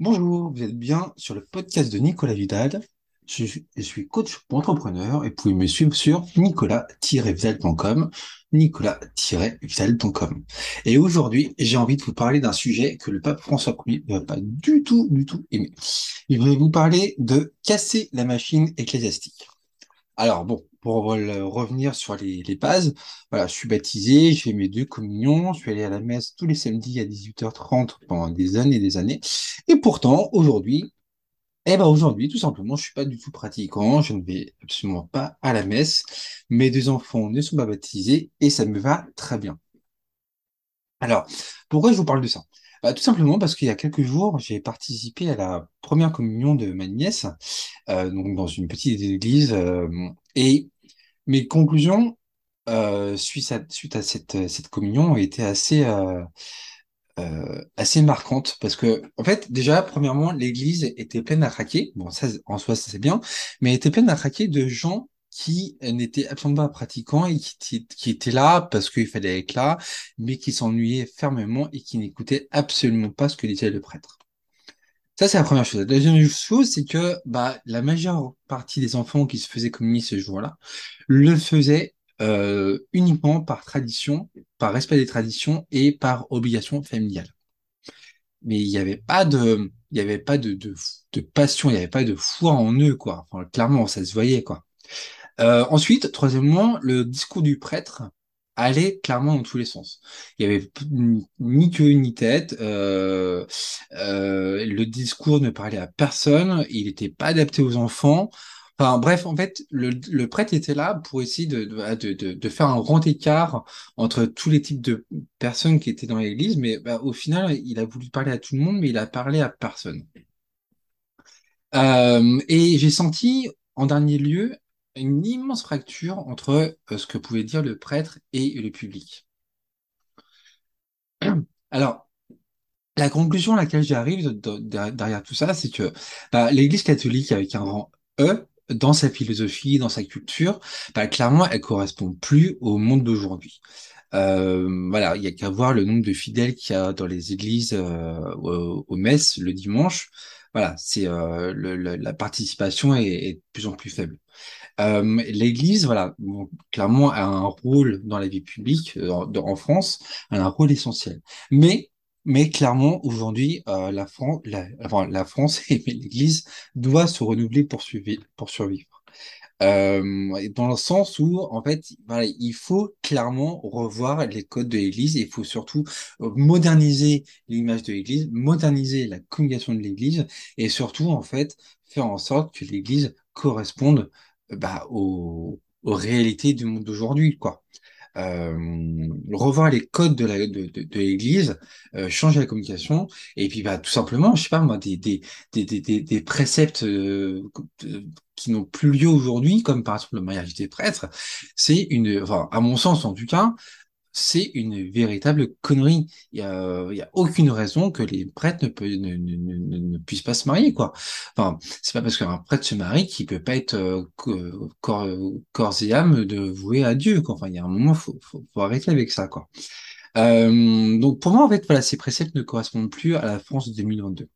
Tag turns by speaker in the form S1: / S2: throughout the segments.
S1: Bonjour, vous êtes bien sur le podcast de Nicolas Vidal. Je, je suis coach pour entrepreneur et vous pouvez me suivre sur nicolas-vidal.com, nicolas-vidal.com. Et aujourd'hui, j'ai envie de vous parler d'un sujet que le pape François Ier ne va pas du tout, du tout aimer. Il va vous parler de casser la machine ecclésiastique. Alors bon, pour revenir sur les, bases, voilà, je suis baptisé, j'ai mes deux communions, je suis allé à la messe tous les samedis à 18h30 pendant des années et des années. Et pourtant, aujourd'hui, eh ben aujourd'hui, tout simplement, je suis pas du tout pratiquant, je ne vais absolument pas à la messe. Mes deux enfants ne sont pas baptisés et ça me va très bien. Alors, pourquoi je vous parle de ça? Bah, tout simplement parce qu'il y a quelques jours, j'ai participé à la première communion de ma nièce, euh, donc dans une petite église, euh, et mes conclusions euh, suite à, suite à cette, communion ont été assez, assez marquantes parce que, en fait, déjà, premièrement, l'église était pleine à. Bon, ça, en soi, ça c'est bien, mais elle était pleine à de gens qui n'étaient absolument pas pratiquants et qui, qui étaient là parce qu'il fallait être là, mais qui s'ennuyaient fermement et qui n'écoutaient absolument pas ce que disait le prêtre. Ça, c'est la première chose. La deuxième chose, c'est que bah, la majeure partie des enfants qui se faisaient communier ce jour-là le faisaient euh, uniquement par tradition, par respect des traditions et par obligation familiale. Mais il n'y avait pas de, il avait pas de, de, passion, il n'y avait pas de foi en eux, quoi. Clairement, ça se voyait, quoi. Euh, ensuite, troisièmement, le discours du prêtre allait clairement dans tous les sens. Il y avait ni queue ni tête. Euh, euh, le discours ne parlait à personne. Il n'était pas adapté aux enfants. Enfin bref, en fait, le, le prêtre était là pour essayer de, de, de, de, faire un grand écart entre tous les types de personnes qui étaient dans l'église, mais bah, au final, il a voulu parler à tout le monde, mais il a parlé à personne. Euh, et j'ai senti, en dernier lieu, une immense fracture entre euh, ce que pouvait dire le prêtre et le public. Alors, la conclusion à laquelle j'arrive derrière tout ça, c'est que bah, l'Église catholique, avec un rang E, dans sa philosophie, dans sa culture, bah, clairement, elle correspond plus au monde d'aujourd'hui. Euh, voilà, il y a qu'à voir le nombre de fidèles qu'il y a dans les églises euh, aux, messes le dimanche. Voilà, c'est euh, la participation est, est, de plus en plus faible. Euh, L'Église, voilà, clairement a un rôle dans la vie publique euh, en, France, un rôle essentiel. Mais, mais clairement, aujourd'hui, euh, la, France, la, enfin, la France et l'Église doit se renouveler pour, pour survivre. Euh, dans le sens où, en fait, voilà, il faut clairement revoir les codes de l'Église et il faut surtout euh, moderniser l'image de l'Église, moderniser la communication de l'Église et surtout, en fait, faire en sorte que l'Église corresponde bah, aux, aux réalités du monde d'aujourd'hui, quoi. Euh, revoir les codes de la de, de, de l'Église, euh, changer la communication, et puis bah tout simplement, je sais pas moi, des des des des, des préceptes euh, qui n'ont plus lieu aujourd'hui, comme par exemple le mariage des prêtres, c'est une, enfin à mon sens en tout cas, c'est une véritable connerie. Il y a, aucune raison que les prêtres ne, puissent pas se marier, quoi. Enfin, c'est pas parce qu'un prêtre se marie qu'il peut pas être euh, corps, et âme de vouer à Dieu, quoi. Enfin, il y a un moment, faut, faut arrêter avec ça, quoi. Euh, donc pour moi, en fait, voilà, ces préceptes ne correspondent plus à la France de 2022.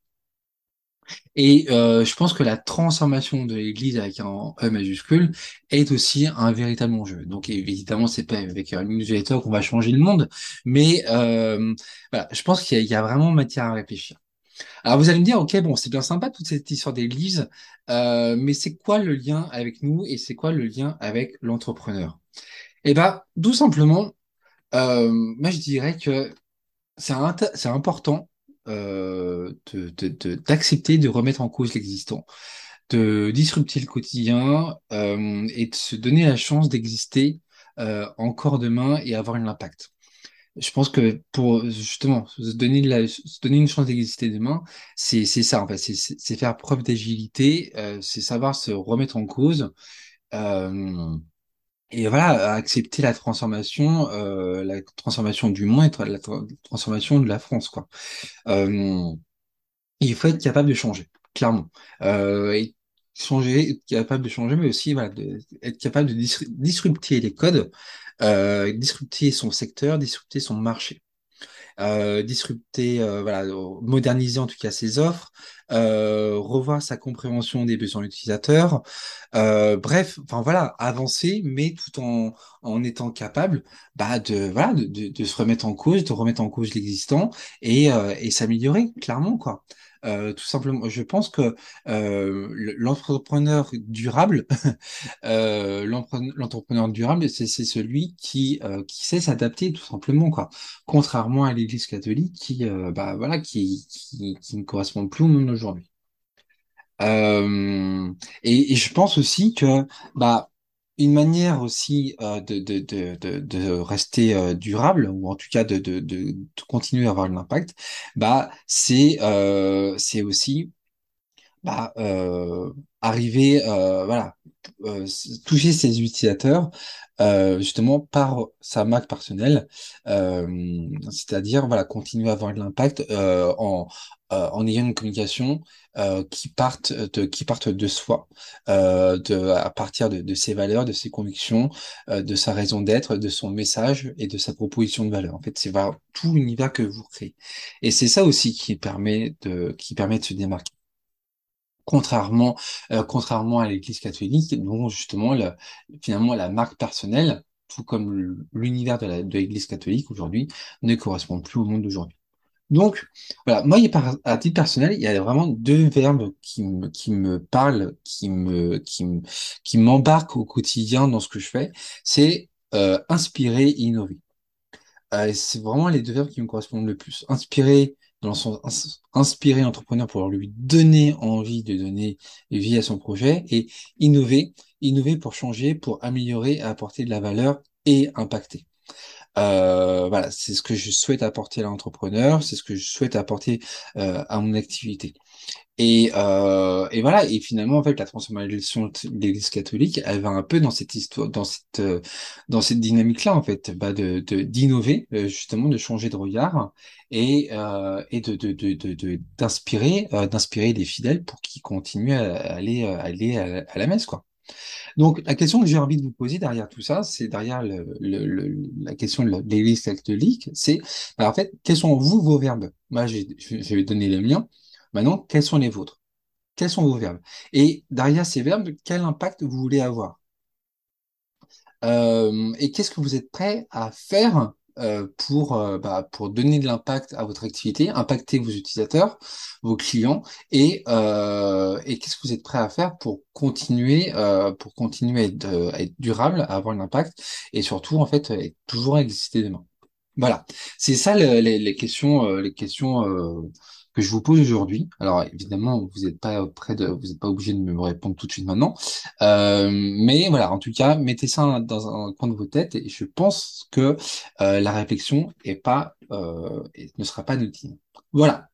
S1: Et euh, je pense que la transformation de l'Église avec un E majuscule est aussi un véritable enjeu. Donc évidemment, c'est pas avec un newsletter qu'on va changer le monde, mais euh, voilà, je pense qu'il y, a vraiment matière à réfléchir. Alors vous allez me dire, ok, bon, c'est bien sympa toute cette histoire d'Église, euh, mais c'est quoi le lien avec nous et c'est quoi le lien avec l'entrepreneur? Eh ben, tout simplement, euh, moi je dirais que c'est important d'accepter de, remettre en cause l'existant, de disrupter le quotidien euh, et de se donner la chance d'exister euh, encore demain et avoir un impact. Je pense que pour justement se donner, la, donner une chance d'exister demain, c'est ça en fait, c'est faire preuve d'agilité, euh, c'est savoir se remettre en cause. Euh, et voilà, accepter la transformation, euh, la transformation du monde et la transformation de la France, quoi. Euh, il faut être capable de changer, clairement. Euh, changer, être capable de changer, mais aussi voilà, être capable de disrupter les codes, euh, disrupter son secteur, disrupter son marché. Euh, disrupter, euh, voilà, moderniser en tout cas ses offres, euh, revoir sa compréhension des besoins utilisateurs. Bref, enfin voilà, avancer, mais tout en, en étant capable bah, de, voilà, de, se remettre en cause, de remettre en cause l'existant et, et s'améliorer, clairement, quoi. Euh, tout simplement, je pense que euh, l'entrepreneur durable, euh, l'entrepreneur durable, c'est celui qui euh, qui sait s'adapter tout simplement quoi. Contrairement à l'Église catholique qui euh, bah voilà qui, qui qui ne correspond plus au monde d'aujourd'hui. Euh, et, et je pense aussi que bah une manière aussi euh, de, de, de, rester euh, durable, ou en tout cas de, de, continuer à avoir de l'impact, bah, c'est euh, aussi bah, euh, arriver, voilà, toucher ses utilisateurs euh, justement par sa marque personnelle, euh, c'est-à-dire voilà, continuer à avoir de l'impact euh, en, en ayant une communication qui parte de qui parte de soi, à partir de, de ses valeurs, de ses convictions, de sa raison d'être, de son message et de sa proposition de valeur. En fait, c'est tout l'univers que vous créez. Et c'est ça aussi qui permet de qui permet de se démarquer contrairement, euh, contrairement à l'Église catholique, dont justement le- finalement la marque personnelle, tout comme l'univers de l'Église catholique aujourd'hui, ne correspond plus au monde d'aujourd'hui. Donc, voilà, moi, il y à titre personnel, il y a vraiment deux verbes qui me, qui me parlent, qui me, qui qui m'embarquent au quotidien dans ce que je fais. C'est euh, inspirer et innover. Euh, c'est vraiment les deux verbes qui me correspondent le plus. Inspirer, dans le sens ins- inspirer pour lui donner envie de donner vie à son projet et innover, innover pour changer, pour améliorer, apporter de la valeur et impacter. Euh, voilà, c'est ce que je souhaite apporter à l'entrepreneur, c'est ce que je souhaite apporter euh, à mon activité. Et, euh, et voilà, et finalement, en fait, la transformation de l'Église catholique, elle va un peu dans cette histoire, dans cette, euh, dans cette dynamique-là, en fait, bah de, d'innover, euh, justement, de changer de regard et, euh, et de, de, de, de, d'inspirer, euh, d'inspirer les fidèles pour qu'ils continuent à aller, à aller à la messe, quoi. Donc, la question que j'ai envie de vous poser derrière tout ça, c'est derrière la question de l'Église catholique, c'est, bah, en fait, quels sont vous vos verbes? Moi, je je vais donner les miens. Maintenant, quels sont les vôtres? Quels sont vos verbes? Et derrière ces verbes, quel impact vous voulez avoir? Euh, et qu'est-ce que vous êtes prêt à faire euh, pour, euh, bah, pour donner de l'impact à votre activité, impacter vos utilisateurs, vos clients, et, euh, et qu'est-ce que vous êtes prêt à faire pour continuer, euh, pour continuer à être, à être durable, à avoir de l'impact, et surtout, en fait, être toujours exister demain. Voilà, c'est ça le- les, les questions, les questions que je vous pose aujourd'hui. Alors évidemment, vous n'êtes pas prêt de, vous n'êtes pas obligé de me répondre tout de suite maintenant, Euh, mais voilà, en tout cas, mettez ça dans un coin de vos têtes et je pense que euh, la réflexion est pas, euh, ne sera pas inutile. Voilà.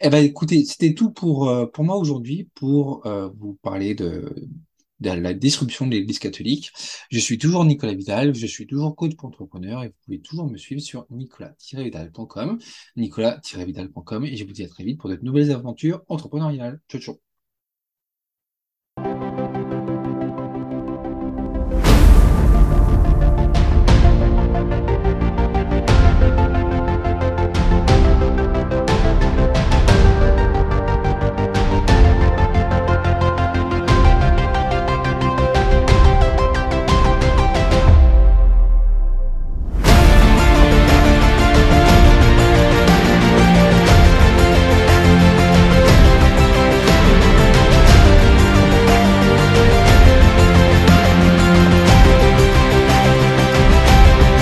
S1: Eh ben écoutez, c'était tout pour euh, pour moi aujourd'hui pour euh, vous parler de de la disruption de l'Église catholique. Je suis toujours Nicolas Vidal, je suis toujours coach pour entrepreneur et vous pouvez toujours me suivre sur nicolas-vidal.com, nicolas-vidal.com et je vous dis à très vite pour de nouvelles aventures entrepreneuriales. Ciao, ciao.